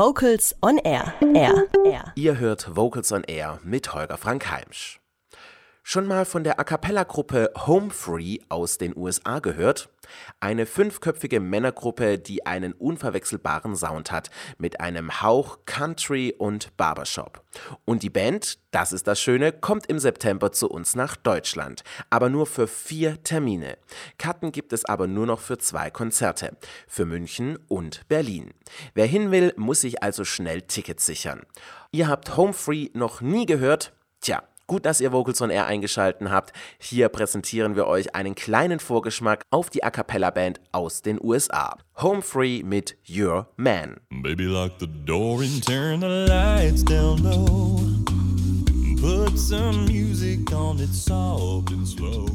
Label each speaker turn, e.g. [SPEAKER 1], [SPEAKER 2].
[SPEAKER 1] Vocals on Air. Air. Air.
[SPEAKER 2] Ihr hört Vocals on Air mit Holger Frank Heimsch. Schon mal von der A cappella-Gruppe Home Free aus den USA gehört? Eine fünfköpfige Männergruppe, die einen unverwechselbaren Sound hat, mit einem Hauch Country und Barbershop. Und die Band, das ist das Schöne, kommt im September zu uns nach Deutschland, aber nur für vier Termine. Karten gibt es aber nur noch für zwei Konzerte, für München und Berlin. Wer hin will, muss sich also schnell Tickets sichern. Ihr habt Home Free noch nie gehört? Tja, Gut, dass ihr Vocals on Air eingeschalten habt. Hier präsentieren wir euch einen kleinen Vorgeschmack auf die A Cappella Band aus den USA. Home Free mit Your Man.
[SPEAKER 3] Baby, lock the door and turn the lights down low. Put some music on it soft and slow.